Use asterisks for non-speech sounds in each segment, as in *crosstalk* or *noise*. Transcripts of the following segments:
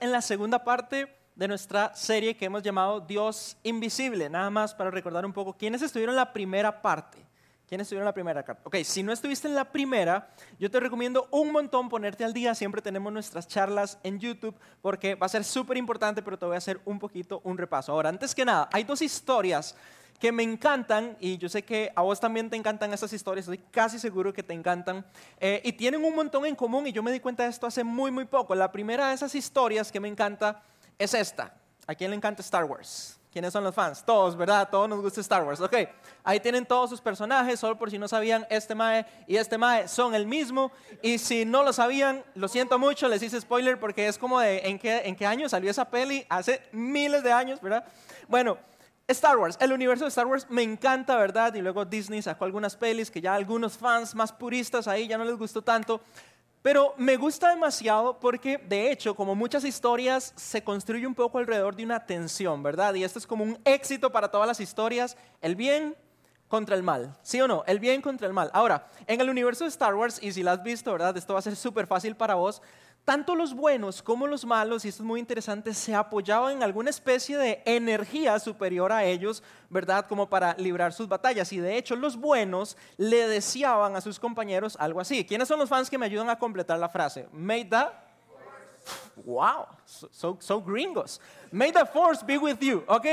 en la segunda parte de nuestra serie que hemos llamado Dios Invisible. Nada más para recordar un poco quiénes estuvieron en la primera parte. ¿Quiénes estuvieron en la primera? Ok, si no estuviste en la primera, yo te recomiendo un montón ponerte al día. Siempre tenemos nuestras charlas en YouTube porque va a ser súper importante, pero te voy a hacer un poquito un repaso. Ahora, antes que nada, hay dos historias que me encantan y yo sé que a vos también te encantan estas historias, estoy casi seguro que te encantan eh, y tienen un montón en común y yo me di cuenta de esto hace muy, muy poco. La primera de esas historias que me encanta es esta. ¿A quién le encanta Star Wars? ¿Quiénes son los fans? Todos, ¿verdad? Todos nos gusta Star Wars. Ok, ahí tienen todos sus personajes, solo por si no sabían, este Mae y este Mae son el mismo. Y si no lo sabían, lo siento mucho, les hice spoiler porque es como de en qué, en qué año salió esa peli, hace miles de años, ¿verdad? Bueno, Star Wars, el universo de Star Wars me encanta, ¿verdad? Y luego Disney sacó algunas pelis que ya algunos fans más puristas ahí ya no les gustó tanto. Pero me gusta demasiado porque, de hecho, como muchas historias, se construye un poco alrededor de una tensión, ¿verdad? Y esto es como un éxito para todas las historias, el bien contra el mal, ¿sí o no? El bien contra el mal. Ahora, en el universo de Star Wars, y si lo has visto, ¿verdad? Esto va a ser súper fácil para vos, tanto los buenos como los malos, y esto es muy interesante, se apoyaban en alguna especie de energía superior a ellos, ¿verdad? Como para librar sus batallas. Y de hecho los buenos le deseaban a sus compañeros algo así. ¿Quiénes son los fans que me ayudan a completar la frase? May the... Wow, so, so, gringos. May the force be with you, ¿ok?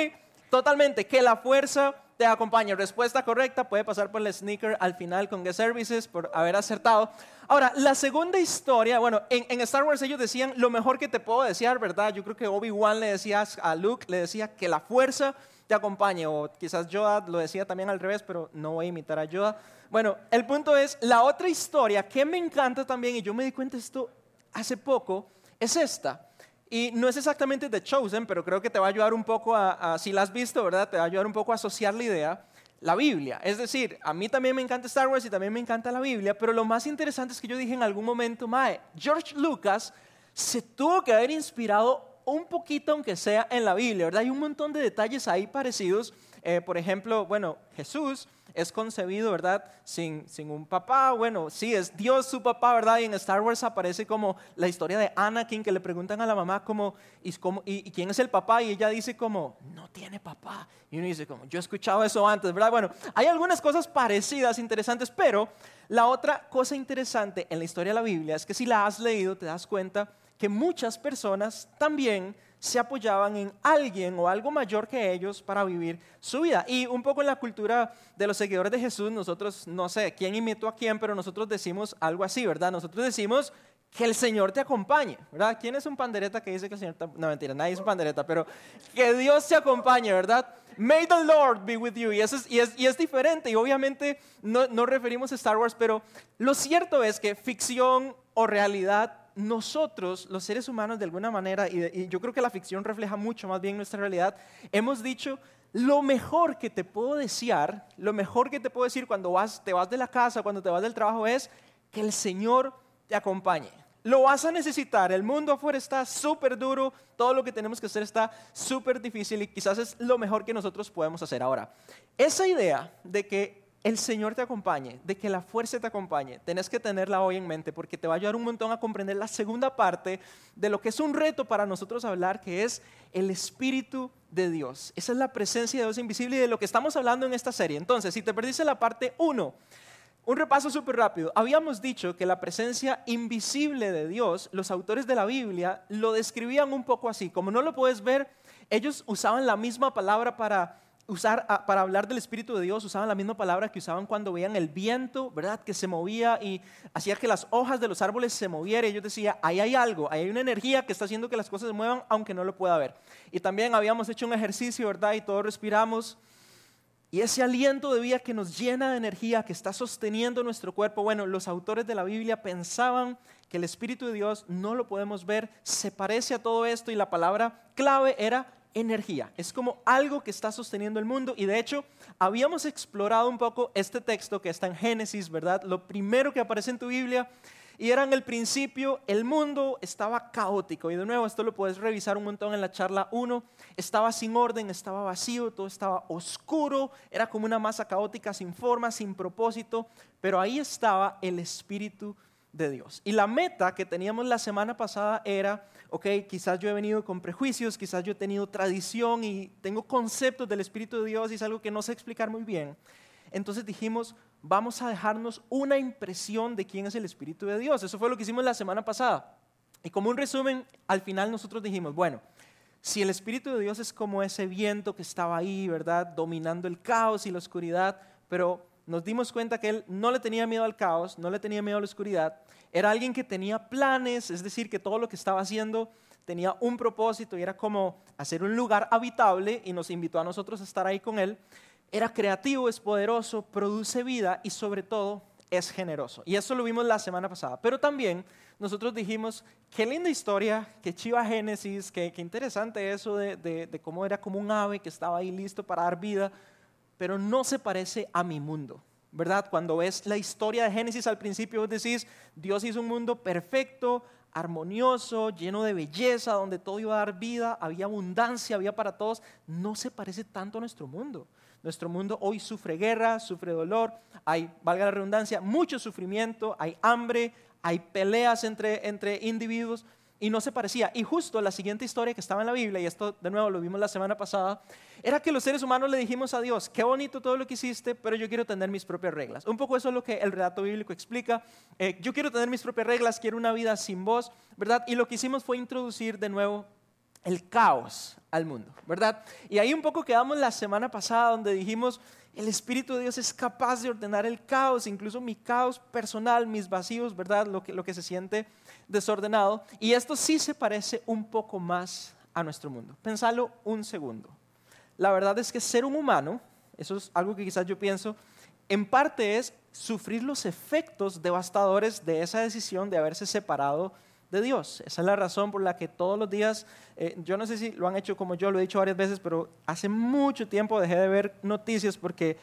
Totalmente, que la fuerza te acompañe. Respuesta correcta, puede pasar por el sneaker al final con Get Services por haber acertado. Ahora, la segunda historia, bueno, en, Star Wars ellos decían lo mejor que te puedo desear, ¿verdad? Yo creo que Obi-Wan le decía a Luke, le decía que la fuerza te acompañe, o quizás Yoda lo decía también al revés, pero no voy a imitar a Yoda. Bueno, el punto es, la otra historia que me encanta también, y yo me di cuenta de esto hace poco, es esta. Y no es exactamente The Chosen, pero creo que te va a ayudar un poco a, a, si la has visto, ¿verdad? Te va a ayudar un poco a asociar la idea la Biblia. Es decir, a mí también me encanta Star Wars y también me encanta la Biblia, pero lo más interesante es que yo dije en algún momento, Mae, George Lucas se tuvo que haber inspirado un poquito, aunque sea en la Biblia, ¿verdad? Hay un montón de detalles ahí parecidos. Eh, por ejemplo, bueno, Jesús es concebido, ¿verdad? Sin, sin un papá. Bueno, sí, es Dios su papá, ¿verdad? Y en Star Wars aparece como la historia de Anakin, que le preguntan a la mamá como, ¿y, y, quién es el papá? Y ella dice como, no tiene papá. Y uno dice como, yo he escuchado eso antes, ¿verdad? Bueno, hay algunas cosas parecidas, interesantes, pero la otra cosa interesante en la historia de la Biblia es que si la has leído te das cuenta que muchas personas también se apoyaban en alguien o algo mayor que ellos para vivir su vida. Y un poco en la cultura de los seguidores de Jesús, nosotros, no sé quién imitó a quién, pero nosotros decimos algo así, ¿verdad? Nosotros decimos que el Señor te acompañe, ¿verdad? ¿Quién es un pandereta que dice que el Señor te... No, mentira, nadie es un pandereta, pero que Dios te acompañe, ¿verdad? May the Lord be with you. Y, es diferente, y obviamente no, no referimos a Star Wars, pero lo cierto es que ficción o realidad nosotros, los seres humanos, de alguna manera, y, yo creo que la ficción refleja mucho más bien nuestra realidad, hemos dicho, lo mejor que te puedo desear, lo mejor que te puedo decir cuando vas, te vas de la casa, cuando te vas del trabajo es que el Señor te acompañe. Lo vas a necesitar, el mundo afuera está súper duro, todo lo que tenemos que hacer está súper difícil y quizás es lo mejor que nosotros podemos hacer. Ahora, esa idea de que el Señor te acompañe, de que la fuerza te acompañe, tenés que tenerla hoy en mente porque te va a ayudar un montón a comprender la segunda parte de lo que es un reto para nosotros hablar, que es el Espíritu de Dios. Esa es la presencia de Dios invisible y de lo que estamos hablando en esta serie. Entonces, si te perdiste la parte 1, un repaso súper rápido. Habíamos dicho que la presencia invisible de Dios, los autores de la Biblia lo describían un poco así. Como no lo puedes ver, ellos usaban la misma palabra para usar, para hablar del Espíritu de Dios, usaban la misma palabra que usaban cuando veían el viento, ¿verdad? Que se movía y hacía que las hojas de los árboles se movieran. Ellos decían, ahí hay algo, ahí hay una energía que está haciendo que las cosas se muevan, aunque no lo pueda ver. Y también habíamos hecho un ejercicio, ¿verdad? Y todos respiramos. Y ese aliento de vida que nos llena de energía, que está sosteniendo nuestro cuerpo, bueno, los autores de la Biblia pensaban que el Espíritu de Dios no lo podemos ver, se parece a todo esto y la palabra clave era energía, es como algo que está sosteniendo el mundo y de hecho habíamos explorado un poco este texto que está en Génesis, ¿verdad? Lo primero que aparece en tu Biblia. Y era en el principio el mundo estaba caótico. Y de nuevo esto lo puedes revisar un montón en la charla 1, estaba sin orden, estaba vacío, todo estaba oscuro, era como una masa caótica sin forma, sin propósito, pero ahí estaba el Espíritu de Dios. Y la meta que teníamos la semana pasada era ok, quizás yo he venido con prejuicios, quizás yo he tenido tradición y tengo conceptos del Espíritu de Dios y es algo que no sé explicar muy bien. Entonces dijimos, vamos a dejarnos una impresión de quién es el Espíritu de Dios. Eso fue lo que hicimos la semana pasada. Y como un resumen, al final nosotros dijimos, bueno, si el Espíritu de Dios es como ese viento que estaba ahí, ¿verdad? Dominando el caos y la oscuridad, pero nos dimos cuenta que él no le tenía miedo al caos, no le tenía miedo a la oscuridad. Era alguien que tenía planes, es decir, que todo lo que estaba haciendo tenía un propósito y era como hacer un lugar habitable y nos invitó a nosotros a estar ahí con él. Era creativo, es poderoso, produce vida y sobre todo es generoso. Y eso lo vimos la semana pasada. Pero también nosotros dijimos, qué linda historia, qué chiva Génesis, qué, interesante eso de, cómo era como un ave que estaba ahí listo para dar vida, pero no se parece a mi mundo. ¿Verdad? Cuando ves la historia de Génesis al principio, vos decís, Dios hizo un mundo perfecto, armonioso, lleno de belleza, donde todo iba a dar vida, había abundancia, había para todos. No se parece tanto a nuestro mundo. Nuestro mundo hoy sufre guerra, sufre dolor, hay, valga la redundancia, mucho sufrimiento, hay hambre, hay peleas entre, entre individuos y no se parecía. Y justo la siguiente historia que estaba en la Biblia, y esto de nuevo lo vimos la semana pasada, era que los seres humanos le dijimos a Dios, qué bonito todo lo que hiciste, pero yo quiero tener mis propias reglas. Un poco eso es lo que el relato bíblico explica. Eh, yo quiero tener mis propias reglas, quiero una vida sin voz, ¿verdad? Y lo que hicimos fue introducir de nuevo el caos al mundo, ¿verdad? Y ahí un poco quedamos la semana pasada donde dijimos, el Espíritu de Dios es capaz de ordenar el caos, incluso mi caos personal, mis vacíos, ¿verdad? Lo que, se siente desordenado. Y esto sí se parece un poco más a nuestro mundo. Pensalo un segundo. La verdad es que ser un humano, eso es algo que quizás yo pienso, en parte es sufrir los efectos devastadores de esa decisión de haberse separado de Dios. Esa es la razón por la que todos los días, eh, yo no sé si lo han hecho como yo, lo he dicho varias veces, pero hace mucho tiempo dejé de ver noticias porque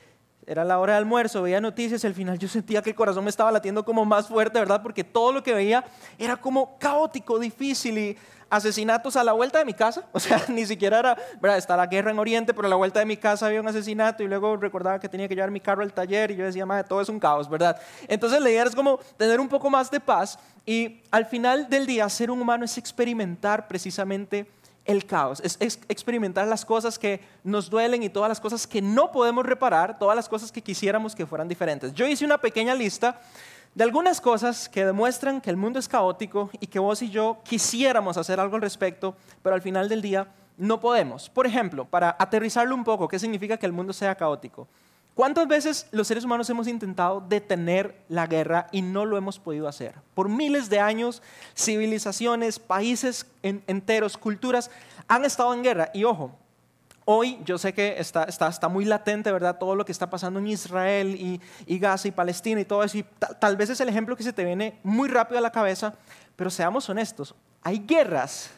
era la hora de almuerzo, veía noticias y al final yo sentía que el corazón me estaba latiendo como más fuerte, ¿verdad? Porque todo lo que veía era como caótico, difícil y asesinatos a la vuelta de mi casa. *laughs* O sea, ni siquiera era, ¿verdad? Está la guerra en Oriente, pero a la vuelta de mi casa había un asesinato y luego recordaba que tenía que llevar mi carro al taller y yo decía, madre, todo es un caos, ¿verdad? Entonces la idea es como tener un poco más de paz y al final del día ser un humano es experimentar precisamente el caos, es, experimentar las cosas que nos duelen y todas las cosas que no podemos reparar, todas las cosas que quisiéramos que fueran diferentes. Yo hice una pequeña lista de algunas cosas que demuestran que el mundo es caótico y que vos y yo quisiéramos hacer algo al respecto, pero al final del día no podemos. Por ejemplo, para aterrizarlo un poco, ¿qué significa que el mundo sea caótico? ¿Cuántas veces los seres humanos hemos intentado detener la guerra y no lo hemos podido hacer? Por miles de años, civilizaciones, países enteros, culturas han estado en guerra. Y ojo, hoy yo sé que está, está, muy latente, ¿verdad? Todo lo que está pasando en Israel y, Gaza y Palestina y todo eso. Y tal vez es el ejemplo que se te viene muy rápido a la cabeza, pero seamos honestos, hay guerras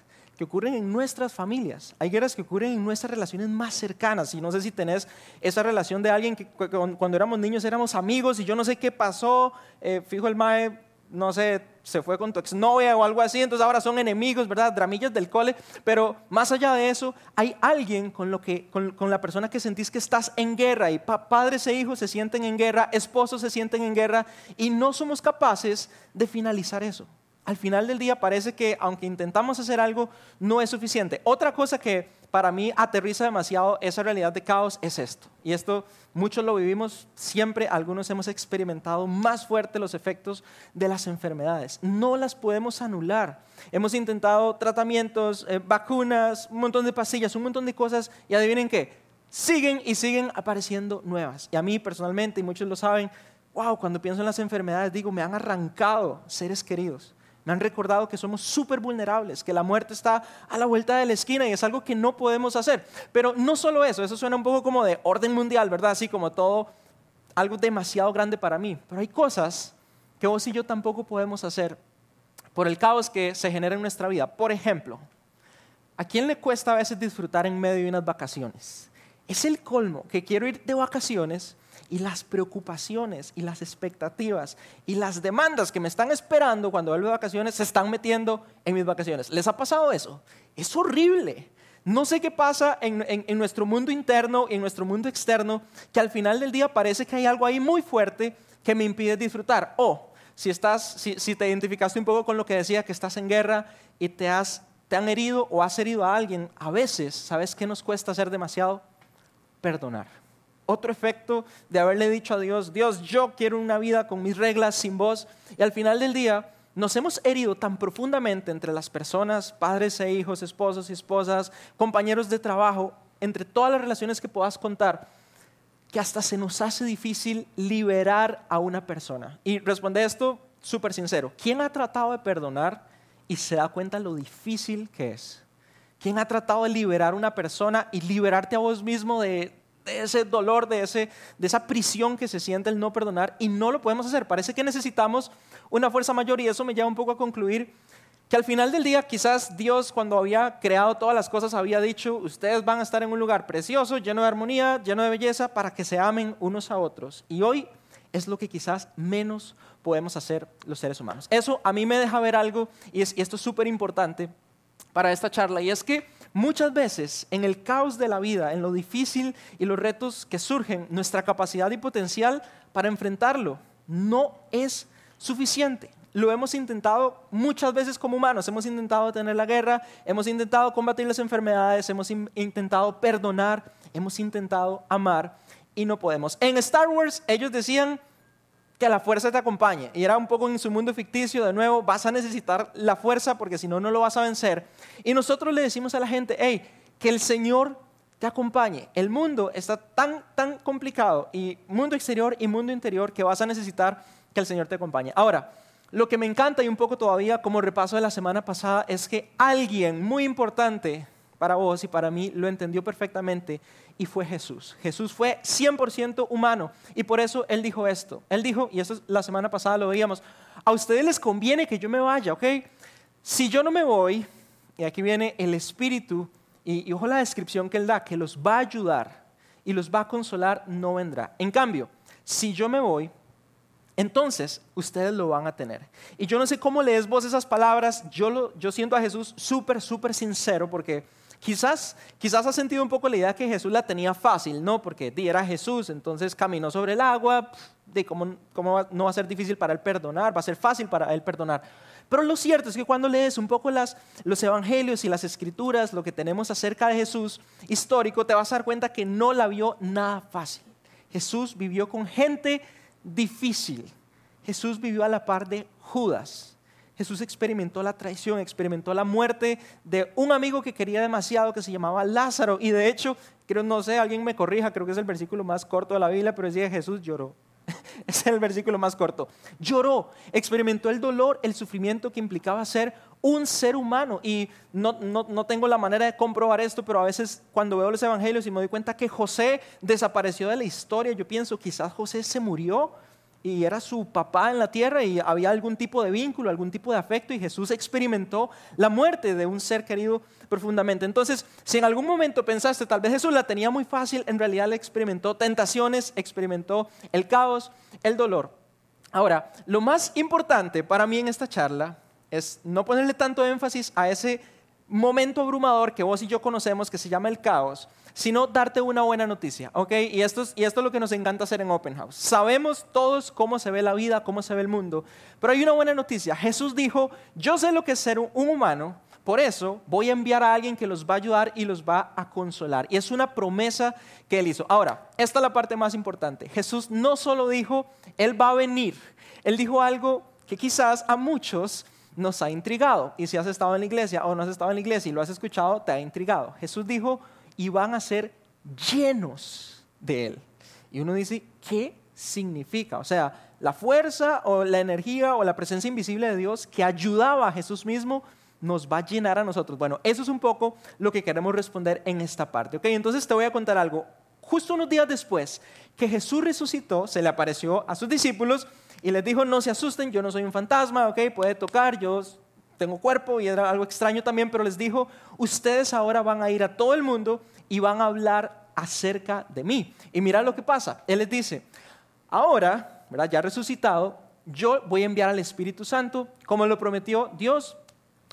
que ocurren en nuestras familias, hay guerras que ocurren en nuestras relaciones más cercanas. Y no sé si tenés esa relación de alguien que cuando éramos niños éramos amigos y yo no sé qué pasó, eh, fijo el mae, no sé, se fue con tu exnovia o algo así, entonces ahora son enemigos, ¿verdad? Dramillas del cole. Pero más allá de eso, hay alguien con, lo que, con, con la persona que sentís que estás en guerra y padres e hijos se sienten en guerra, esposos se sienten en guerra y no somos capaces de finalizar eso al final del día parece que aunque intentamos hacer algo, no es suficiente. Otra cosa que para mí aterriza demasiado esa realidad de caos es esto. Y esto muchos lo vivimos siempre, algunos hemos experimentado más fuerte los efectos de las enfermedades. No las podemos anular. Hemos intentado tratamientos, eh, vacunas, un montón de pastillas, un montón de cosas y adivinen qué, siguen y siguen apareciendo nuevas. Y a mí personalmente, y muchos lo saben, wow, cuando pienso en las enfermedades digo, me han arrancado seres queridos me han recordado que somos súper vulnerables, que la muerte está a la vuelta de la esquina y es algo que no podemos hacer. Pero no solo eso, eso suena un poco como de orden mundial, ¿verdad? Así como todo, algo demasiado grande para mí. Pero hay cosas que vos y yo tampoco podemos hacer por el caos que se genera en nuestra vida. Por ejemplo, ¿a quién le cuesta a veces disfrutar en medio de unas vacaciones? Es el colmo que quiero ir de vacaciones y las preocupaciones y las expectativas y las demandas que me están esperando cuando vuelvo de vacaciones se están metiendo en mis vacaciones. ¿Les ha pasado eso? Es horrible. No sé qué pasa en, nuestro mundo interno y en nuestro mundo externo, que al final del día parece que hay algo ahí muy fuerte que me impide disfrutar. O si, estás, si, si te identificaste un poco con lo que decía, que estás en guerra y te has te han herido o has herido a alguien, a veces, ¿sabes qué nos cuesta hacer demasiado? Perdonar. Otro efecto de haberle dicho a Dios, Dios, yo quiero una vida con mis reglas, sin vos. Y al final del día, nos hemos herido tan profundamente entre las personas, padres e hijos, esposos y esposas, compañeros de trabajo, entre todas las relaciones que puedas contar, que hasta se nos hace difícil liberar a una persona. Y responde esto súper sincero. ¿Quién ha tratado de perdonar y se da cuenta lo difícil que es? ¿Quién ha tratado de liberar a una persona y liberarte a vos mismo de, de ese dolor, de, ese, de esa prisión que se siente el no perdonar y no lo podemos hacer. Parece que necesitamos una fuerza mayor y eso me lleva un poco a concluir que al final del día quizás Dios cuando había creado todas las cosas había dicho, ustedes van a estar en un lugar precioso, lleno de armonía, lleno de belleza, para que se amen unos a otros. Y hoy es lo que quizás menos podemos hacer los seres humanos. Eso a mí me deja ver algo y, es, y esto es súper importante para esta charla y es que Muchas veces en el caos de la vida, en lo difícil y los retos que surgen, nuestra capacidad y potencial para enfrentarlo no es suficiente. Lo hemos intentado muchas veces como humanos. Hemos intentado detener la guerra, hemos intentado combatir las enfermedades, hemos intentado perdonar, hemos intentado amar y no podemos. En Star Wars ellos decían, que la fuerza te acompañe. Y era un poco en su mundo ficticio, de nuevo, vas a necesitar la fuerza porque si no, no lo vas a vencer. Y nosotros le decimos a la gente, hey, que el Señor te acompañe. El mundo está tan, tan complicado, y mundo exterior y mundo interior, que vas a necesitar que el Señor te acompañe. Ahora, lo que me encanta y un poco todavía como repaso de la semana pasada es que alguien muy importante para vos y para mí lo entendió perfectamente y fue Jesús. Jesús fue 100% humano y por eso Él dijo esto. Él dijo, y esto la semana pasada lo veíamos, a ustedes les conviene que yo me vaya, ¿ok? Si yo no me voy, y aquí viene el Espíritu, y, y ojo la descripción que Él da, que los va a ayudar y los va a consolar, no vendrá. En cambio, si yo me voy, entonces ustedes lo van a tener. Y yo no sé cómo lees vos esas palabras, yo, lo, yo siento a Jesús súper, súper sincero porque Quizás, quizás has sentido un poco la idea que Jesús la tenía fácil, ¿no? Porque era Jesús, entonces caminó sobre el agua, de cómo, cómo no va a ser difícil para él perdonar, va a ser fácil para él perdonar. Pero lo cierto es que cuando lees un poco las, los evangelios y las escrituras, lo que tenemos acerca de Jesús histórico, te vas a dar cuenta que no la vio nada fácil. Jesús vivió con gente difícil. Jesús vivió a la par de Judas. Jesús experimentó la traición, experimentó la muerte de un amigo que quería demasiado que se llamaba Lázaro. Y de hecho, creo, no sé, alguien me corrija, creo que es el versículo más corto de la Biblia, pero decía Jesús lloró. *laughs* es el versículo más corto. Lloró, experimentó el dolor, el sufrimiento que implicaba ser un ser humano. Y no, no, no, tengo la manera de comprobar esto, pero a veces cuando veo los evangelios y me doy cuenta que José desapareció de la historia, yo pienso, quizás José se murió y era su papá en la tierra y había algún tipo de vínculo, algún tipo de afecto y Jesús experimentó la muerte de un ser querido profundamente. Entonces, si en algún momento pensaste, tal vez Jesús la tenía muy fácil, en realidad le experimentó tentaciones, experimentó el caos, el dolor. Ahora, lo más importante para mí en esta charla es no ponerle tanto énfasis a ese momento abrumador que vos y yo conocemos que se llama el caos, sino darte una buena noticia, ¿ok? Y esto, es, y esto es lo que nos encanta hacer en Open House. Sabemos todos cómo se ve la vida, cómo se ve el mundo, pero hay una buena noticia. Jesús dijo, yo sé lo que es ser un humano, por eso voy a enviar a alguien que los va a ayudar y los va a consolar. Y es una promesa que él hizo. Ahora, esta es la parte más importante. Jesús no solo dijo, Él va a venir, Él dijo algo que quizás a muchos nos ha intrigado. Y si has estado en la iglesia o no has estado en la iglesia y lo has escuchado, te ha intrigado. Jesús dijo, y van a ser llenos de Él. Y uno dice, ¿qué significa? O sea, la fuerza o la energía o la presencia invisible de Dios que ayudaba a Jesús mismo nos va a llenar a nosotros. Bueno, eso es un poco lo que queremos responder en esta parte. ¿ok? Entonces te voy a contar algo. Justo unos días después que Jesús resucitó, se le apareció a sus discípulos y les dijo, no se asusten, yo no soy un fantasma, ¿ok? Puede tocar, yo tengo cuerpo y era algo extraño también, pero les dijo, ustedes ahora van a ir a todo el mundo y van a hablar acerca de mí. Y mira lo que pasa. Él les dice, ahora, ¿verdad? ya resucitado, yo voy a enviar al Espíritu Santo, como lo prometió Dios,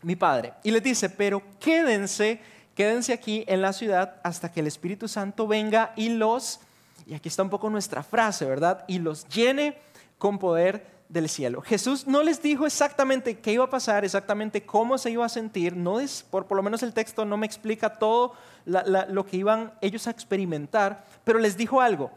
mi Padre. Y les dice, pero quédense, quédense aquí en la ciudad hasta que el Espíritu Santo venga y los, y aquí está un poco nuestra frase, ¿verdad? Y los llene con poder del cielo. Jesús no les dijo exactamente qué iba a pasar, exactamente cómo se iba a sentir, no es, por, lo menos el texto no me explica todo lo que iban ellos a experimentar, pero les dijo algo,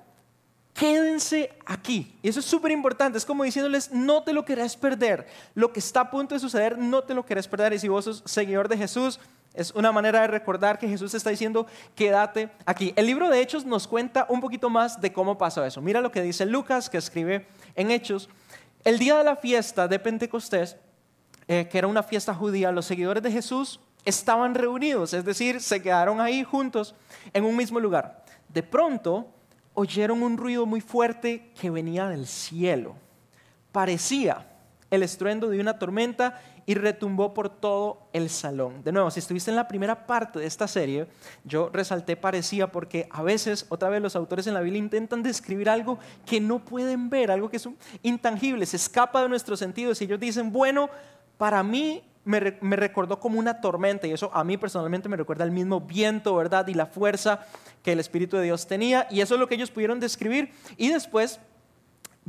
quédense aquí. Y eso es súper importante, es como diciéndoles, no te lo querés perder, lo que está a punto de suceder, no te lo querés perder, y si vos sos seguidor de Jesús, es una manera de recordar que Jesús está diciendo, quédate aquí. El libro de Hechos nos cuenta un poquito más de cómo pasó eso. Mira lo que dice Lucas, que escribe en Hechos. El día de la fiesta de Pentecostés, eh, que era una fiesta judía, los seguidores de Jesús estaban reunidos, es decir, se quedaron ahí juntos en un mismo lugar. De pronto oyeron un ruido muy fuerte que venía del cielo. Parecía el estruendo de una tormenta y retumbó por todo el salón. De nuevo, si estuviste en la primera parte de esta serie, yo resalté parecía porque a veces, otra vez, los autores en la Biblia intentan describir algo que no pueden ver, algo que es intangible, se escapa de nuestros sentidos y ellos dicen, bueno, para mí me, recordó como una tormenta y eso a mí personalmente me recuerda el mismo viento, ¿verdad? Y la fuerza que el Espíritu de Dios tenía y eso es lo que ellos pudieron describir y después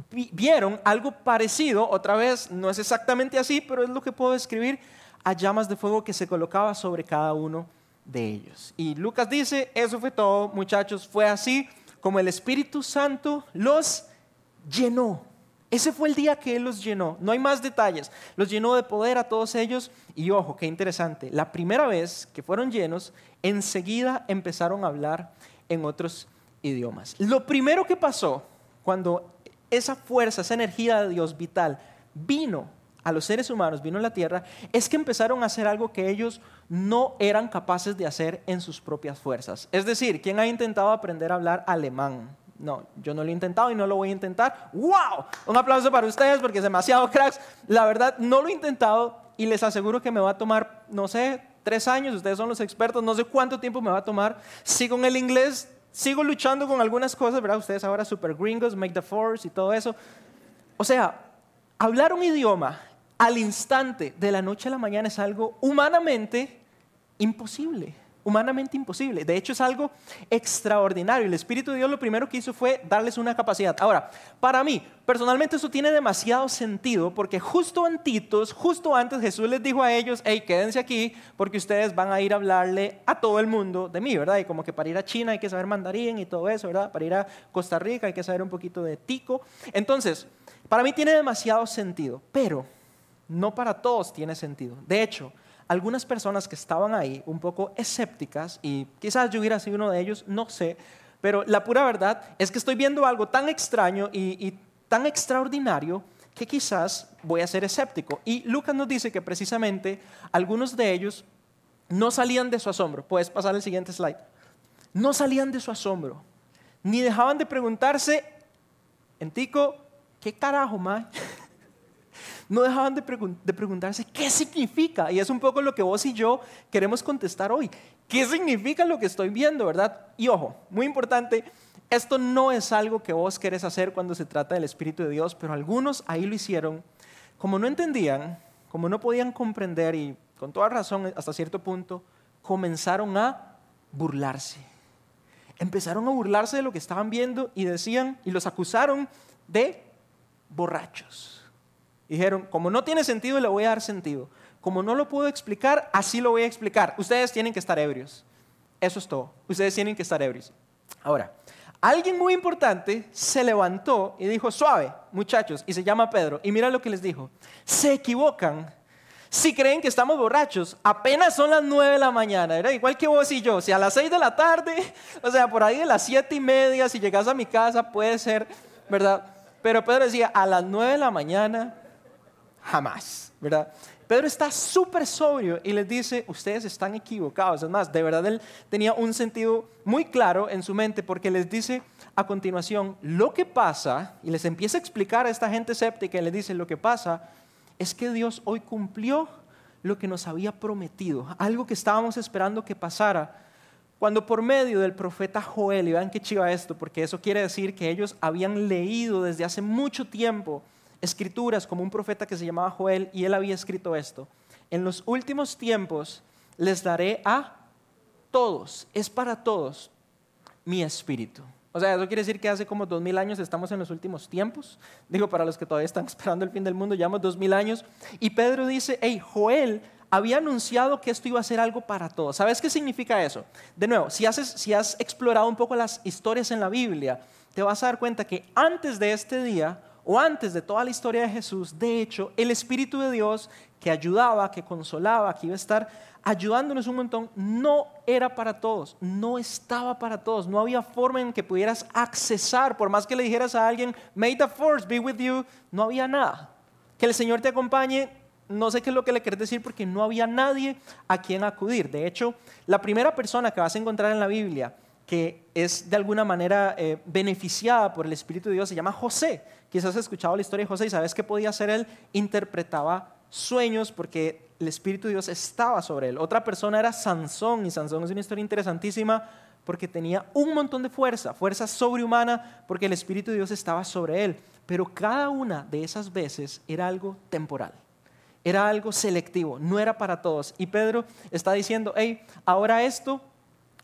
vieron algo parecido, otra vez no es exactamente así, pero es lo que puedo describir, a llamas de fuego que se colocaba sobre cada uno de ellos. Y Lucas dice, eso fue todo, muchachos, fue así como el Espíritu Santo los llenó. Ese fue el día que Él los llenó. No hay más detalles. Los llenó de poder a todos ellos. Y ojo, qué interesante. La primera vez que fueron llenos, enseguida empezaron a hablar en otros idiomas. Lo primero que pasó cuando esa fuerza, esa energía de Dios vital vino a los seres humanos, vino a la tierra, es que empezaron a hacer algo que ellos no eran capaces de hacer en sus propias fuerzas. Es decir, ¿quién ha intentado aprender a hablar alemán? No, yo no lo he intentado y no lo voy a intentar. ¡Wow! Un aplauso para ustedes porque es demasiado cracks. La verdad, no lo he intentado y les aseguro que me va a tomar, no sé, tres años. Ustedes son los expertos, no sé cuánto tiempo me va a tomar. Sigo en el inglés sigo luchando con algunas cosas, ¿verdad? Ustedes ahora super gringos, make the force y todo eso. O sea, hablar un idioma al instante, de la noche a la mañana, es algo humanamente imposible humanamente imposible. De hecho, es algo extraordinario. El Espíritu de Dios lo primero que hizo fue darles una capacidad. Ahora, para mí, personalmente eso tiene demasiado sentido porque justo antitos, justo antes Jesús les dijo a ellos, hey, quédense aquí porque ustedes van a ir a hablarle a todo el mundo de mí, ¿verdad? Y como que para ir a China hay que saber mandarín y todo eso, ¿verdad? Para ir a Costa Rica hay que saber un poquito de tico. Entonces, para mí tiene demasiado sentido, pero no para todos tiene sentido. De hecho, algunas personas que estaban ahí un poco escépticas, y quizás yo hubiera sido uno de ellos, no sé, pero la pura verdad es que estoy viendo algo tan extraño y, tan extraordinario que quizás voy a ser escéptico. Y Lucas nos dice que precisamente algunos de ellos no salían de su asombro. Puedes pasar el siguiente slide. No salían de su asombro, ni dejaban de preguntarse, en Tico, ¿qué carajo, más? No dejaban de, preguntarse qué significa. Y es un poco lo que vos y yo queremos contestar hoy. ¿Qué significa lo que estoy viendo, verdad? Y ojo, muy importante, esto no es algo que vos querés hacer cuando se trata del Espíritu de Dios, pero algunos ahí lo hicieron. Como no entendían, como no podían comprender y con toda razón hasta cierto punto, comenzaron a burlarse. Empezaron a burlarse de lo que estaban viendo y decían y los acusaron de borrachos. Dijeron, como no tiene sentido, le voy a dar sentido. Como no lo puedo explicar, así lo voy a explicar. Ustedes tienen que estar ebrios. Eso es todo. Ustedes tienen que estar ebrios. Ahora, alguien muy importante se levantó y dijo, suave, muchachos, y se llama Pedro. Y mira lo que les dijo. Se equivocan si creen que estamos borrachos. Apenas son las nueve de la mañana, era igual que vos y yo. Si a las seis de la tarde, o sea, por ahí de las siete y media, si llegas a mi casa, puede ser, ¿verdad? Pero Pedro decía, a las nueve de la mañana jamás, ¿verdad? Pedro está súper sobrio y les dice, ustedes están equivocados. Es más, de verdad él tenía un sentido muy claro en su mente porque les dice a continuación, lo que pasa, y les empieza a explicar a esta gente escéptica y les dice, lo que pasa es que Dios hoy cumplió lo que nos había prometido, algo que estábamos esperando que pasara. Cuando por medio del profeta Joel, y vean qué chiva esto, porque eso quiere decir que ellos habían leído desde hace mucho tiempo escrituras como un profeta que se llamaba Joel y él había escrito esto. En los últimos tiempos les daré a todos, es para todos, mi espíritu. O sea, eso quiere decir que hace como dos mil años estamos en los últimos tiempos. Digo, para los que todavía están *laughs* esperando el fin del mundo, llevamos dos mil años. Y Pedro dice, hey, Joel había anunciado que esto iba a ser algo para todos. ¿Sabes qué significa eso? De nuevo, si, has explorado un poco las historias en la Biblia, te vas a dar cuenta que antes de este día, o antes de toda la historia de Jesús, de hecho, el Espíritu de Dios que ayudaba, que consolaba, que iba a estar ayudándonos un montón, no era para todos, no estaba para todos, no había forma en que pudieras accesar, por más que le dijeras a alguien, may the force be with you, no había nada. Que el Señor te acompañe, no sé qué es lo que le querés decir porque no había nadie a quien acudir. De hecho, la primera persona que vas a encontrar en la Biblia que es de alguna manera eh, beneficiada por el Espíritu de Dios se llama José. Quizás has escuchado la historia de José y sabes qué podía hacer él, interpretaba sueños porque el Espíritu de Dios estaba sobre él. Otra persona era Sansón y Sansón es una historia interesantísima porque tenía un montón de fuerza, fuerza sobrehumana porque el Espíritu de Dios estaba sobre él. Pero cada una de esas veces era algo temporal, era algo selectivo, no era para todos. Y Pedro está diciendo, hey, ahora esto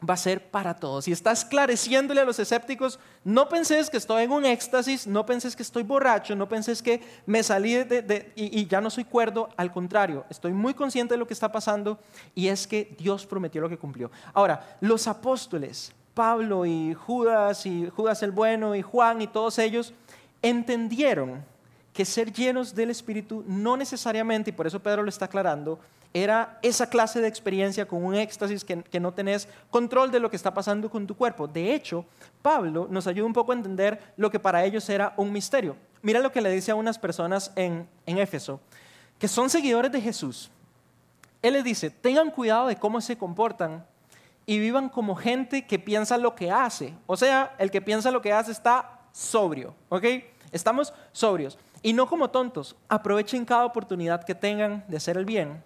va a ser para todos. Y está esclareciéndole a los escépticos, no penses que estoy en un éxtasis, no penses que estoy borracho, no penses que me salí de, y, y, ya no soy cuerdo, al contrario, estoy muy consciente de lo que está pasando y es que Dios prometió lo que cumplió. Ahora, los apóstoles, Pablo y Judas y Judas el Bueno y Juan y todos ellos, entendieron que ser llenos del Espíritu no necesariamente, y por eso Pedro lo está aclarando, era esa clase de experiencia con un éxtasis que, no tenés control de lo que está pasando con tu cuerpo. De hecho, Pablo nos ayuda un poco a entender lo que para ellos era un misterio. Mira lo que le dice a unas personas en, en Éfeso, que son seguidores de Jesús. Él les dice, tengan cuidado de cómo se comportan y vivan como gente que piensa lo que hace. O sea, el que piensa lo que hace está sobrio, ¿ok? Estamos sobrios. Y no como tontos. Aprovechen cada oportunidad que tengan de hacer el bien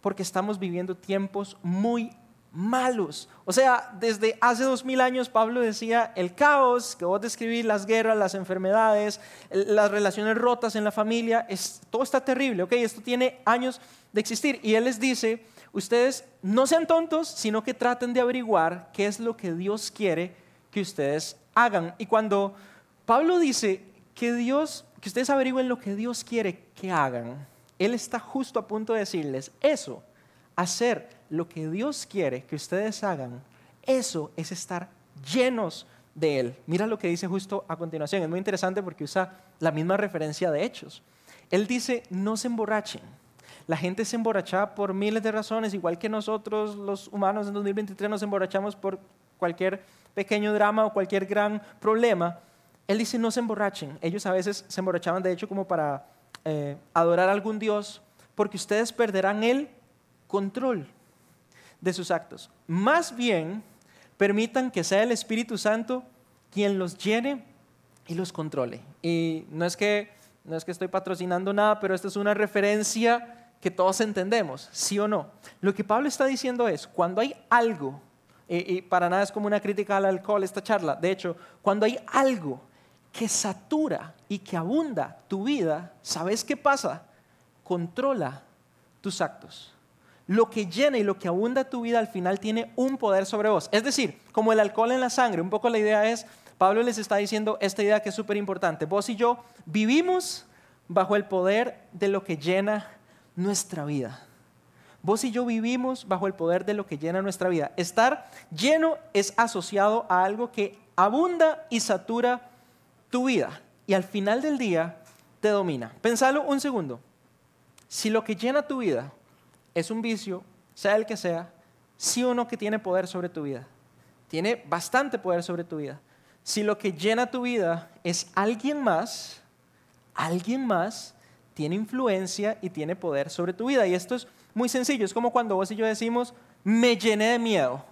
porque estamos viviendo tiempos muy malos. O sea, desde hace dos mil años Pablo decía el caos que vos describís, las guerras, las enfermedades, las relaciones rotas en la familia, es, todo está terrible, ¿ok? Esto tiene años de existir. Y él les dice, ustedes no sean tontos, sino que traten de averiguar qué es lo que Dios quiere que ustedes hagan. Y cuando Pablo dice que Dios, que ustedes averigüen lo que Dios quiere que hagan, él está justo a punto de decirles, eso, hacer lo que Dios quiere que ustedes hagan, eso es estar llenos de Él. Mira lo que dice justo a continuación, es muy interesante porque usa la misma referencia de hechos. Él dice, no se emborrachen. La gente se emborracha por miles de razones, igual que nosotros los humanos en 2023 nos emborrachamos por cualquier pequeño drama o cualquier gran problema. Él dice, no se emborrachen. Ellos a veces se emborrachaban, de hecho, como para eh, adorar a algún Dios, porque ustedes perderán el control de sus actos. Más bien, permitan que sea el Espíritu Santo quien los llene y los controle. Y no es que, no es que estoy patrocinando nada, pero esta es una referencia que todos entendemos, sí o no. Lo que Pablo está diciendo es, cuando hay algo, y para nada es como una crítica al alcohol esta charla, de hecho, cuando hay algo que satura y que abunda tu vida, ¿sabes qué pasa? Controla tus actos. Lo que llena y lo que abunda tu vida al final tiene un poder sobre vos. Es decir, como el alcohol en la sangre, un poco la idea es, Pablo les está diciendo esta idea que es súper importante. Vos y yo vivimos bajo el poder de lo que llena nuestra vida. Vos y yo vivimos bajo el poder de lo que llena nuestra vida. Estar lleno es asociado a algo que abunda y satura tu vida y al final del día te domina. Pensalo un segundo. Si lo que llena tu vida es un vicio, sea el que sea, sí o no que tiene poder sobre tu vida. Tiene bastante poder sobre tu vida. Si lo que llena tu vida es alguien más, alguien más tiene influencia y tiene poder sobre tu vida. Y esto es muy sencillo. Es como cuando vos y yo decimos, me llené de miedo.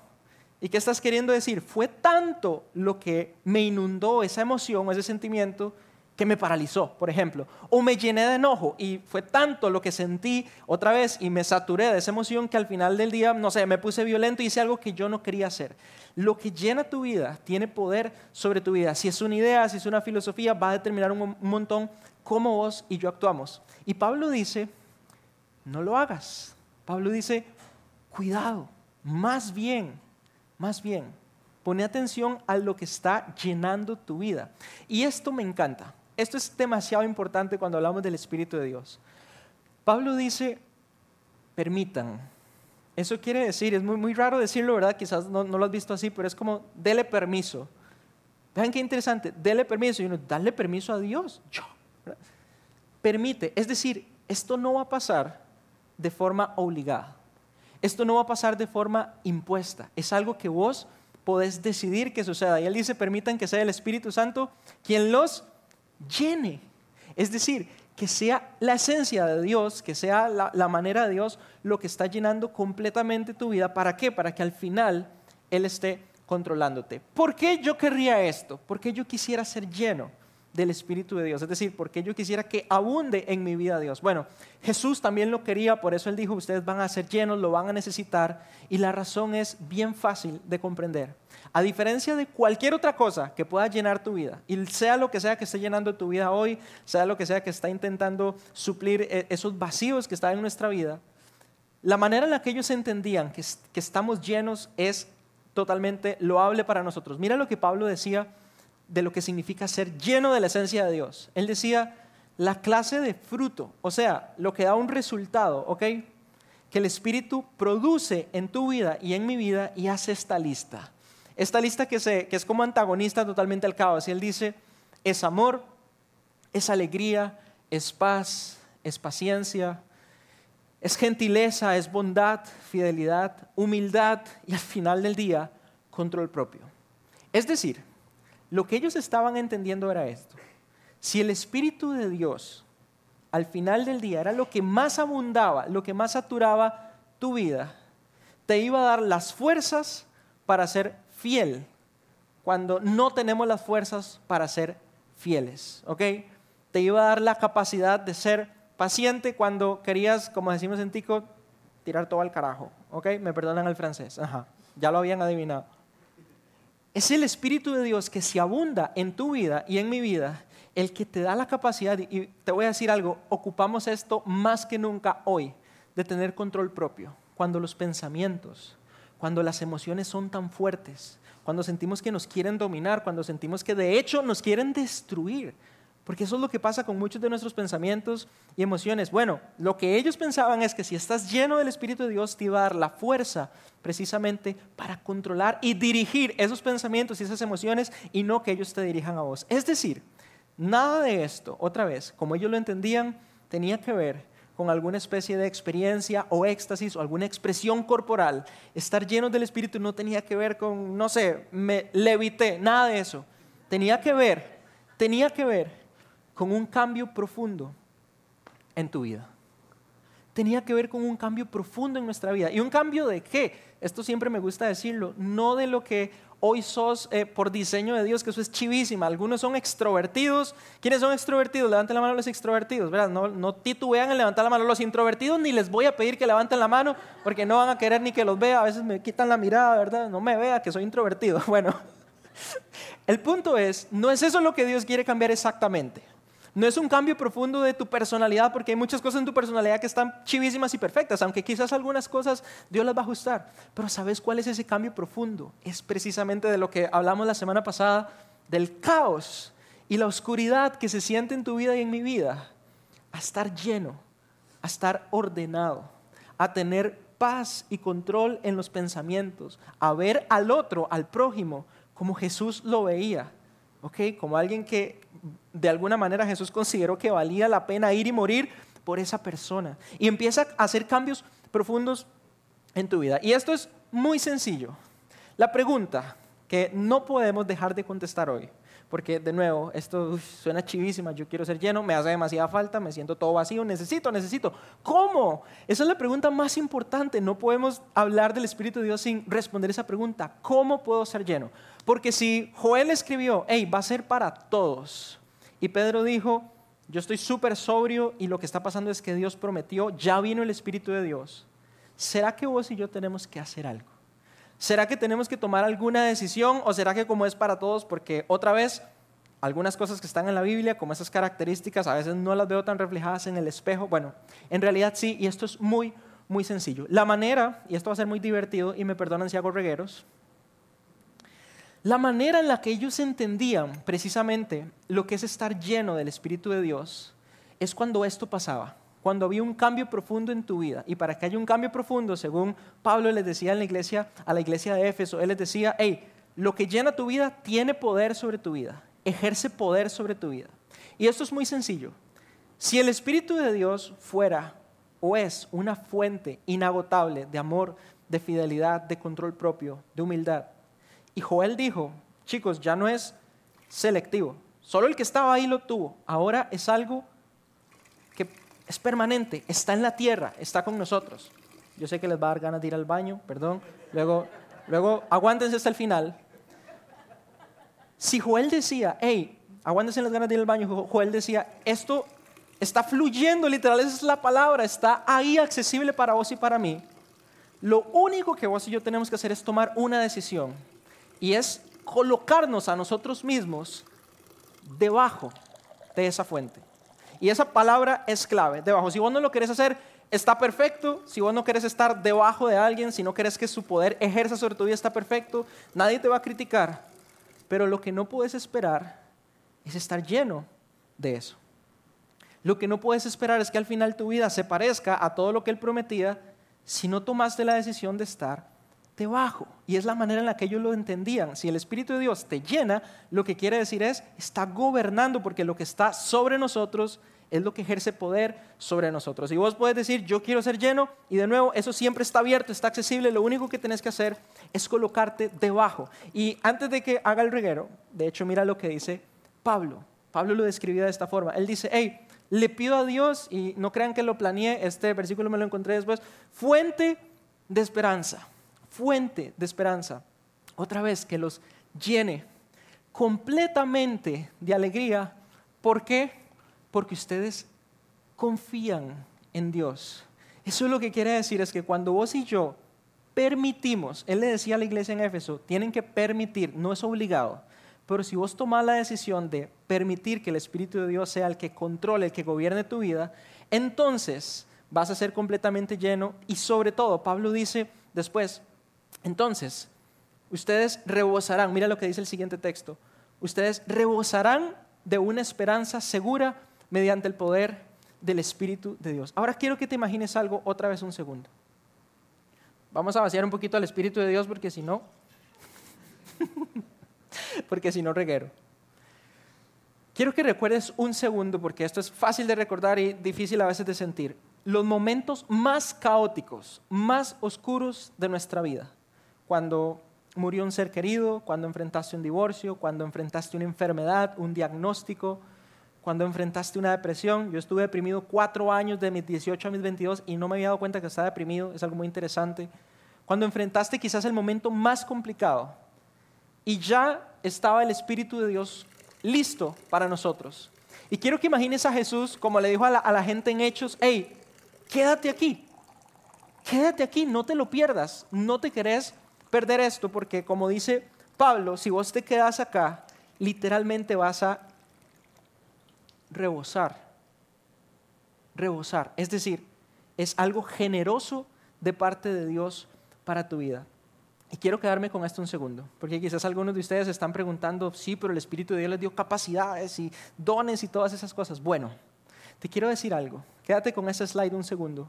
¿Y qué estás queriendo decir? Fue tanto lo que me inundó esa emoción, ese sentimiento, que me paralizó, por ejemplo. O me llené de enojo y fue tanto lo que sentí otra vez y me saturé de esa emoción que al final del día, no sé, me puse violento y hice algo que yo no quería hacer. Lo que llena tu vida tiene poder sobre tu vida. Si es una idea, si es una filosofía, va a determinar un montón cómo vos y yo actuamos. Y Pablo dice, no lo hagas. Pablo dice, cuidado, más bien más bien, Pone atención a lo que está llenando tu vida. Y esto me encanta. Esto es demasiado importante cuando hablamos del Espíritu de Dios. Pablo dice, permitan. Eso quiere decir, es muy, muy raro decirlo, ¿verdad? Quizás no, no, lo has visto así, pero es como, dele permiso. Vean qué interesante, dele permiso. Y uno, dale permiso a Dios. Yo. Permite. Es decir, esto no va a pasar de forma obligada. Esto no va a pasar de forma impuesta. Es algo que vos podés decidir que suceda. Y él dice, permitan que sea el Espíritu Santo quien los llene. Es decir, que sea la esencia de Dios, que sea la, manera de Dios lo que está llenando completamente tu vida. ¿Para qué? Para que al final Él esté controlándote. ¿Por qué yo querría esto? ¿Por qué yo quisiera ser lleno del Espíritu de Dios? Es decir, ¿por qué yo quisiera que abunde en mi vida Dios? Bueno, Jesús también lo quería, por eso Él dijo, ustedes van a ser llenos, lo van a necesitar, y la razón es bien fácil de comprender. A diferencia de cualquier otra cosa que pueda llenar tu vida, y sea lo que sea que esté llenando tu vida hoy, sea lo que sea que está intentando suplir eh, esos vacíos que están en nuestra vida, la manera en la que ellos entendían que, que estamos llenos es totalmente loable para nosotros. Mira lo que Pablo decía de lo que significa ser lleno de la esencia de Dios. Él decía, la clase de fruto, o sea, lo que da un resultado, ¿ok? Que el Espíritu produce en tu vida y en mi vida y hace esta lista. Esta lista que, que es como antagonista totalmente al caos. Y él dice, es amor, es alegría, es paz, es paciencia, es gentileza, es bondad, fidelidad, humildad y al final del día, control propio. Es decir, lo que ellos estaban entendiendo era esto. Si el Espíritu de Dios al final del día era lo que más abundaba, lo que más saturaba tu vida, te iba a dar las fuerzas para ser fiel cuando no tenemos las fuerzas para ser fieles, ¿ok? Te iba a dar la capacidad de ser paciente cuando querías, como decimos en Tico, tirar todo al carajo, ¿ok? Me perdonan el francés, ajá, ya lo habían adivinado. Es el Espíritu de Dios que se abunda en tu vida y en mi vida, el que te da la capacidad, y te voy a decir algo, ocupamos esto más que nunca hoy, de tener control propio, cuando los pensamientos, cuando las emociones son tan fuertes, cuando sentimos que nos quieren dominar, cuando sentimos que de hecho nos quieren destruir. Porque eso es lo que pasa con muchos de nuestros pensamientos y emociones. Bueno, lo que ellos pensaban es que si estás lleno del Espíritu de Dios, te iba a dar la fuerza precisamente para controlar y dirigir esos pensamientos y esas emociones y no que ellos te dirijan a vos. Es decir, nada de esto, otra vez, como ellos lo entendían, tenía que ver con alguna especie de experiencia o éxtasis o alguna expresión corporal. Estar llenos del Espíritu no tenía que ver con, no sé, me levité, nada de eso. Tenía que ver, tenía que ver con un cambio profundo en tu vida. Tenía que ver con un cambio profundo en nuestra vida. ¿Y un cambio de qué? Esto siempre me gusta decirlo, no de lo que hoy sos eh, por diseño de Dios, que eso es chivísima. Algunos son extrovertidos. ¿Quiénes son extrovertidos? Levanten la mano los extrovertidos. ¿verdad? No, no titubean en levantar la mano los introvertidos, ni les voy a pedir que levanten la mano, porque no van a querer ni que los vea. A veces me quitan la mirada, ¿verdad? No me vea que soy introvertido. *laughs* Bueno, *laughs* el punto es, no es eso lo que Dios quiere cambiar exactamente. No es un cambio profundo de tu personalidad, porque hay muchas cosas en tu personalidad que están chivísimas y perfectas, aunque quizás algunas cosas Dios las va a ajustar. Pero ¿sabes cuál es ese cambio profundo? Es precisamente de lo que hablamos la semana pasada, del caos y la oscuridad que se siente en tu vida y en mi vida, a estar lleno, a estar ordenado, a tener paz y control en los pensamientos, a ver al otro, al prójimo, como Jesús lo veía como alguien que de alguna manera Jesús consideró que valía la pena ir y morir por esa persona. Y empieza a hacer cambios profundos en tu vida. Y esto es muy sencillo. La pregunta que no podemos dejar de contestar hoy, porque de nuevo, esto suena chivísima, yo quiero ser lleno, me hace demasiada falta, me siento todo vacío, necesito, necesito. ¿Cómo? Esa es la pregunta más importante. No podemos hablar del Espíritu de Dios sin responder esa pregunta. ¿Cómo puedo ser lleno? Porque si Joel escribió, hey, va a ser para todos, y Pedro dijo, yo estoy súper sobrio y lo que está pasando es que Dios prometió, ya vino el Espíritu de Dios, ¿será que vos y yo tenemos que hacer algo? ¿Será que tenemos que tomar alguna decisión o será que como es para todos? Porque otra vez, algunas cosas que están en la Biblia, como esas características, a veces no las veo tan reflejadas en el espejo. Bueno, en realidad sí, y esto es muy, muy sencillo. La manera, y esto va a ser muy divertido, y me perdonan si hago regueros, La manera en la que ellos entendían precisamente lo que es estar lleno del Espíritu de Dios es cuando esto pasaba, cuando había un cambio profundo en tu vida. Y para que haya un cambio profundo, según Pablo les decía en la iglesia, a la iglesia de Éfeso, él les decía, hey, lo que llena tu vida tiene poder sobre tu vida, ejerce poder sobre tu vida. Y esto es muy sencillo. Si el Espíritu de Dios fuera o es una fuente inagotable de amor, de fidelidad, de control propio, de humildad, y Joel dijo, chicos, ya no es selectivo, solo el que estaba ahí lo tuvo, ahora es algo que es permanente, está en la tierra, está con nosotros. Yo sé que les va a dar ganas de ir al baño, perdón, luego, luego aguántense hasta el final. Si Joel decía, hey, aguántense las ganas de ir al baño, Joel decía, esto está fluyendo, literal, esa es la palabra, está ahí accesible para vos y para mí. Lo único que vos y yo tenemos que hacer es tomar una decisión y es colocarnos a nosotros mismos debajo de esa fuente. Y esa palabra es clave, debajo. Si vos no lo querés hacer, está perfecto. Si vos no querés estar debajo de alguien, si no querés que su poder ejerza sobre tu vida, está perfecto. Nadie te va a criticar. Pero lo que no puedes esperar es estar lleno de eso. Lo que no puedes esperar es que al final tu vida se parezca a todo lo que Él prometía si no tomaste la decisión de estar debajo. Y es la manera en la que ellos lo entendían. Si el Espíritu de Dios te llena, lo que quiere decir es, está gobernando porque lo que está sobre nosotros es lo que ejerce poder sobre nosotros. Y vos puedes decir, yo quiero ser lleno, y de nuevo, eso siempre está abierto, está accesible, lo único que tenés que hacer es colocarte debajo. Y antes de que haga el reguero, de hecho, mira lo que dice Pablo. Pablo lo describía de esta forma. Él dice, hey, le pido a Dios, y no crean que lo planeé, este versículo me lo encontré después, fuente de esperanza fuente de esperanza. Otra vez, que los llene completamente de alegría. ¿Por qué? Porque ustedes confían en Dios. Eso es lo que quiere decir, es que cuando vos y yo permitimos, él le decía a la iglesia en Éfeso, tienen que permitir, no es obligado, pero si vos tomás la decisión de permitir que el Espíritu de Dios sea el que controle, el que gobierne tu vida, entonces vas a ser completamente lleno y sobre todo, Pablo dice después, entonces, ustedes rebosarán, mira lo que dice el siguiente texto, ustedes rebosarán de una esperanza segura mediante el poder del Espíritu de Dios. Ahora quiero que te imagines algo otra vez un segundo. Vamos a vaciar un poquito al Espíritu de Dios porque si no, *laughs* porque si no reguero. Quiero que recuerdes un segundo porque esto es fácil de recordar y difícil a veces de sentir. Los momentos más caóticos, más oscuros de nuestra vida cuando murió un ser querido, cuando enfrentaste un divorcio, cuando enfrentaste una enfermedad, un diagnóstico, cuando enfrentaste una depresión. Yo estuve deprimido cuatro años de mis 18 a mis 22 y no me había dado cuenta que estaba deprimido, es algo muy interesante. Cuando enfrentaste quizás el momento más complicado y ya estaba el Espíritu de Dios listo para nosotros. Y quiero que imagines a Jesús como le dijo a la, a la gente en Hechos, hey, quédate aquí, quédate aquí, no te lo pierdas, no te querés perder esto porque como dice Pablo, si vos te quedas acá, literalmente vas a rebosar. Rebosar. Es decir, es algo generoso de parte de Dios para tu vida. Y quiero quedarme con esto un segundo, porque quizás algunos de ustedes están preguntando, sí, pero el Espíritu de Dios les dio capacidades y dones y todas esas cosas. Bueno, te quiero decir algo. Quédate con ese slide un segundo.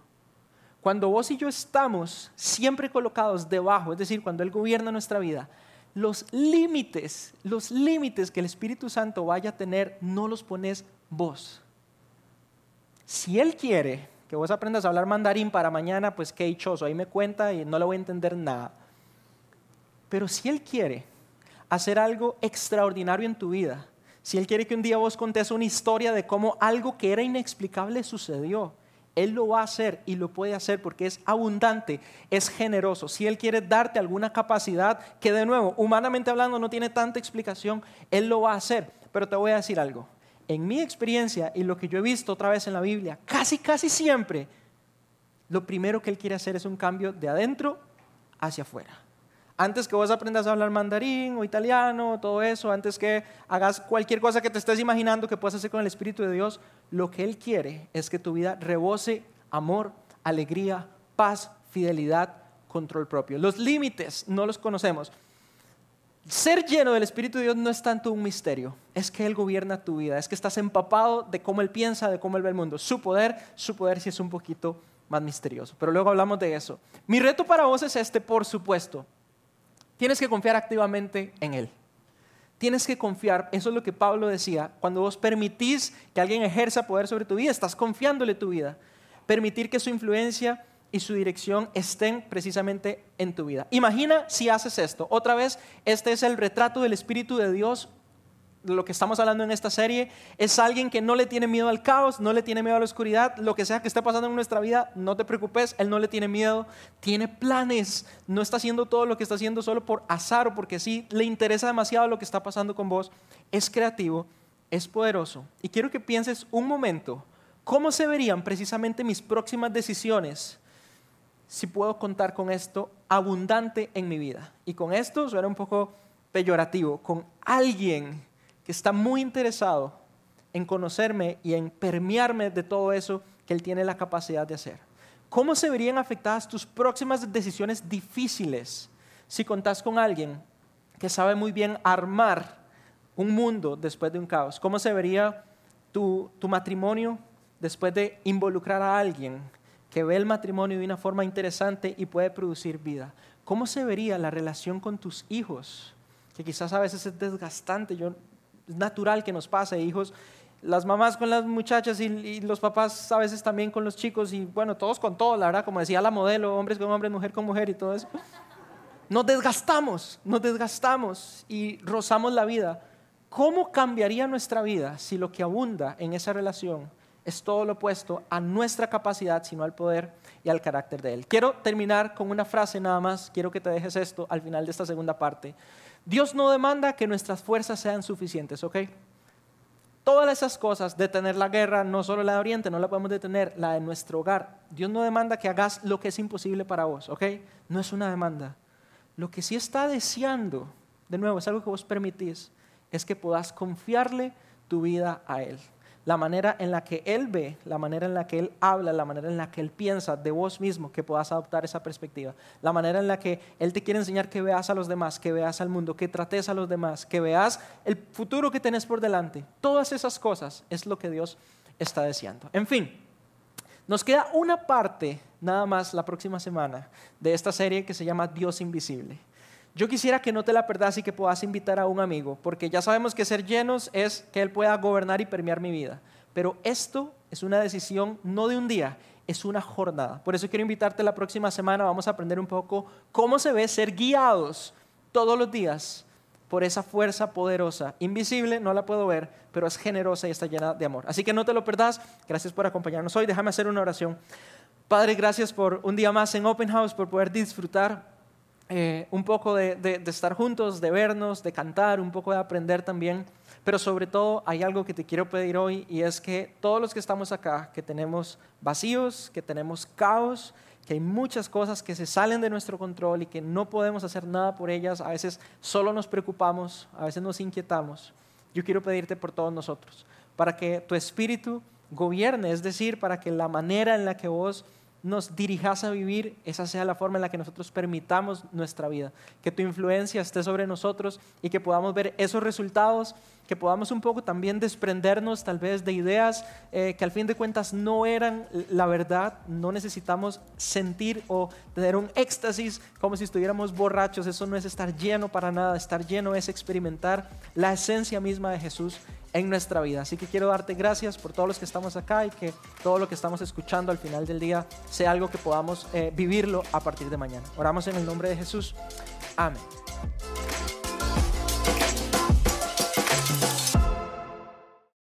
Cuando vos y yo estamos siempre colocados debajo, es decir, cuando Él gobierna nuestra vida, los límites, los límites que el Espíritu Santo vaya a tener, no los pones vos. Si Él quiere que vos aprendas a hablar mandarín para mañana, pues qué dichoso, ahí me cuenta y no le voy a entender nada. Pero si Él quiere hacer algo extraordinario en tu vida, si Él quiere que un día vos contes una historia de cómo algo que era inexplicable sucedió, él lo va a hacer y lo puede hacer porque es abundante, es generoso. Si Él quiere darte alguna capacidad que de nuevo, humanamente hablando, no tiene tanta explicación, Él lo va a hacer. Pero te voy a decir algo. En mi experiencia y lo que yo he visto otra vez en la Biblia, casi, casi siempre, lo primero que Él quiere hacer es un cambio de adentro hacia afuera. Antes que vos aprendas a hablar mandarín o italiano, todo eso, antes que hagas cualquier cosa que te estés imaginando que puedas hacer con el Espíritu de Dios, lo que Él quiere es que tu vida rebose amor, alegría, paz, fidelidad, control propio. Los límites no los conocemos. ser lleno del Espíritu de Dios no es tanto un misterio, es que Él gobierna tu vida, es que estás empapado de cómo Él piensa, de cómo Él ve el mundo. Su poder, su poder sí es un poquito más misterioso, pero luego hablamos de eso. Mi reto para vos es este, por supuesto. Tienes que confiar activamente en Él. Tienes que confiar, eso es lo que Pablo decía, cuando vos permitís que alguien ejerza poder sobre tu vida, estás confiándole tu vida. Permitir que su influencia y su dirección estén precisamente en tu vida. Imagina si haces esto. Otra vez, este es el retrato del Espíritu de Dios lo que estamos hablando en esta serie, es alguien que no le tiene miedo al caos, no le tiene miedo a la oscuridad, lo que sea que esté pasando en nuestra vida, no te preocupes, él no le tiene miedo, tiene planes, no está haciendo todo lo que está haciendo solo por azar o porque sí, le interesa demasiado lo que está pasando con vos, es creativo, es poderoso. Y quiero que pienses un momento, ¿cómo se verían precisamente mis próximas decisiones? si puedo contar con esto abundante en mi vida. Y con esto suena un poco peyorativo, con alguien que está muy interesado en conocerme y en permearme de todo eso que Él tiene la capacidad de hacer. ¿Cómo se verían afectadas tus próximas decisiones difíciles si contás con alguien que sabe muy bien armar un mundo después de un caos? ¿Cómo se vería tu, tu matrimonio después de involucrar a alguien que ve el matrimonio de una forma interesante y puede producir vida. ¿Cómo se vería la relación con tus hijos? Que quizás a veces es desgastante, yo, es natural que nos pase, hijos, las mamás con las muchachas y, los papás a veces también con los chicos y bueno, todos con todo, la verdad, como decía la modelo, hombres con hombres, mujer con mujer y todo eso. Nos desgastamos, nos desgastamos y rozamos la vida. ¿Cómo cambiaría nuestra vida si lo que abunda en esa relación es todo lo opuesto a nuestra capacidad, sino al poder y al carácter de Él. Quiero terminar con una frase nada más, quiero que te dejes esto al final de esta segunda parte. Dios no demanda que nuestras fuerzas sean suficientes, ¿ok? Todas esas cosas, detener la guerra, no solo la de Oriente, no la podemos detener, la de nuestro hogar. Dios no demanda que hagas lo que es imposible para vos, ¿ok? No es una demanda. Lo que sí está deseando, de nuevo, es algo que vos permitís, es que puedas confiarle tu vida a Él la manera en la que Él ve, la manera en la que Él habla, la manera en la que Él piensa de vos mismo, que puedas adoptar esa perspectiva, la manera en la que Él te quiere enseñar que veas a los demás, que veas al mundo, que trates a los demás, que veas el futuro que tenés por delante. Todas esas cosas es lo que Dios está deseando. En fin, nos queda una parte nada más la próxima semana de esta serie que se llama Dios Invisible. Yo quisiera que no te la perdas y que puedas invitar a un amigo, porque ya sabemos que ser llenos es que Él pueda gobernar y permear mi vida. Pero esto es una decisión no de un día, es una jornada. Por eso quiero invitarte la próxima semana, vamos a aprender un poco cómo se ve ser guiados todos los días por esa fuerza poderosa, invisible, no la puedo ver, pero es generosa y está llena de amor. Así que no te lo perdas, gracias por acompañarnos hoy, déjame hacer una oración. Padre, gracias por un día más en Open House, por poder disfrutar eh, un poco de, estar juntos, de vernos, de cantar, un poco de aprender también. Pero sobre todo hay algo que te quiero pedir hoy y es que todos los que estamos acá, que tenemos vacíos, que tenemos caos, que hay muchas cosas que se salen de nuestro control y que no podemos hacer nada por ellas, a veces solo nos preocupamos, a veces nos inquietamos. Yo quiero pedirte por todos nosotros, para que tu espíritu gobierne, es decir, para que la manera en la que vos nos dirijas a vivir, esa sea la forma en la que nosotros permitamos nuestra vida, que tu influencia esté sobre nosotros y que podamos ver esos resultados, que podamos un poco también desprendernos tal vez de ideas eh, que al fin de cuentas no eran la verdad, no necesitamos sentir o tener un éxtasis como si estuviéramos borrachos, eso no es estar lleno para nada, estar lleno es experimentar la esencia misma de Jesús en nuestra vida. Así que quiero darte gracias por todos los que estamos acá y que todo lo que estamos escuchando al final del día sea algo que podamos eh, vivirlo a partir de mañana. Oramos en el nombre de Jesús. Amén.